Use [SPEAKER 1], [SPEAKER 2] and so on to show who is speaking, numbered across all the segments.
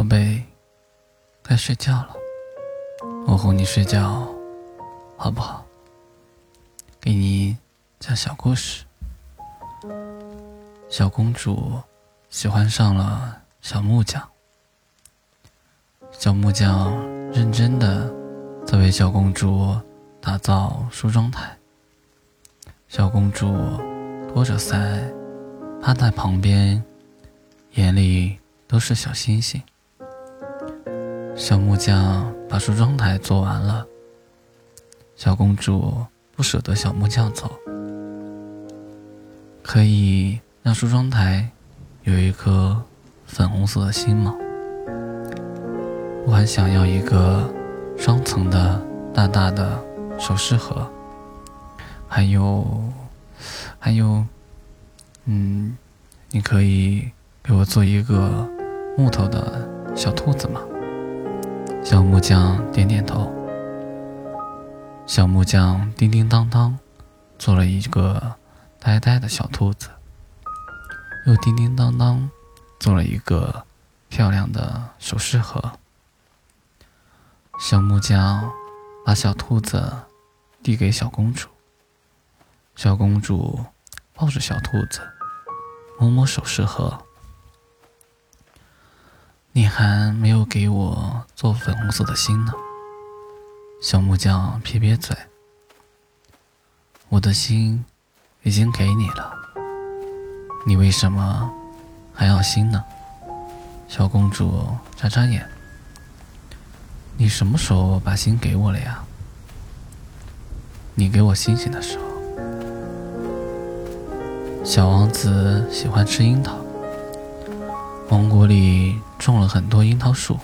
[SPEAKER 1] 宝贝，该睡觉了，我哄你睡觉，好不好？给你讲小故事。小公主喜欢上了小木匠，小木匠认真的在为小公主打造梳妆台。小公主托着腮，趴在旁边，眼里都是小星星。小木匠把梳妆台做完了，小公主不舍得小木匠走，可以让梳妆台有一颗粉红色的心吗？我还想要一个双层的大大的首饰盒，还有，还有，嗯，你可以给我做一个木头的小兔子吗？小木匠点点头。小木匠叮叮当当做了一个呆呆的小兔子，又叮叮当当做了一个漂亮的首饰盒。小木匠把小兔子递给小公主，小公主抱着小兔子，摸摸首饰盒。你还没有给我做粉红色的心呢。小木匠撇撇嘴：“我的心已经给你了，你为什么还要心呢？”小公主眨眨眼：“你什么时候把心给我了呀？你给我星星的时候。”小王子喜欢吃樱桃，王国里。种了很多樱桃树，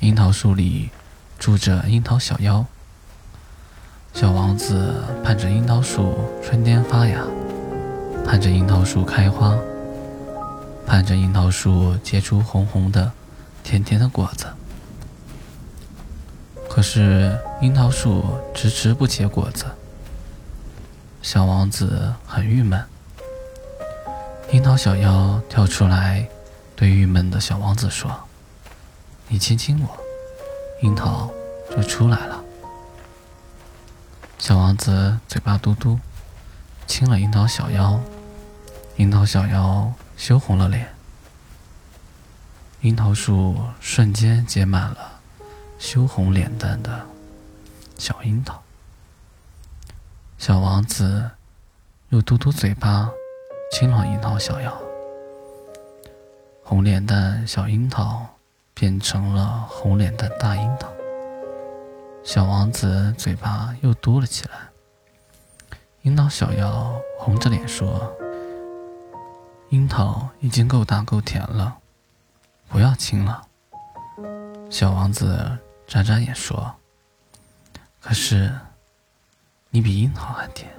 [SPEAKER 1] 樱桃树里住着樱桃小妖。小王子盼着樱桃树春天发芽，盼着樱桃树开花，盼着樱桃树结出红红的、甜甜的果子。可是樱桃树迟迟不结果子，小王子很郁闷。樱桃小妖跳出来。对郁闷的小王子说：“你亲亲我，樱桃就出来了。”小王子嘴巴嘟嘟，亲了樱桃小妖，樱桃小妖羞红了脸。樱桃树瞬间结满了羞红脸蛋的小樱桃。小王子又嘟嘟嘴巴，亲了樱桃小妖。红脸蛋小樱桃变成了红脸蛋大樱桃，小王子嘴巴又嘟了起来。樱桃小妖红着脸说：“樱桃已经够大够甜了，不要亲了。”小王子眨眨眼说：“可是，你比樱桃还甜。”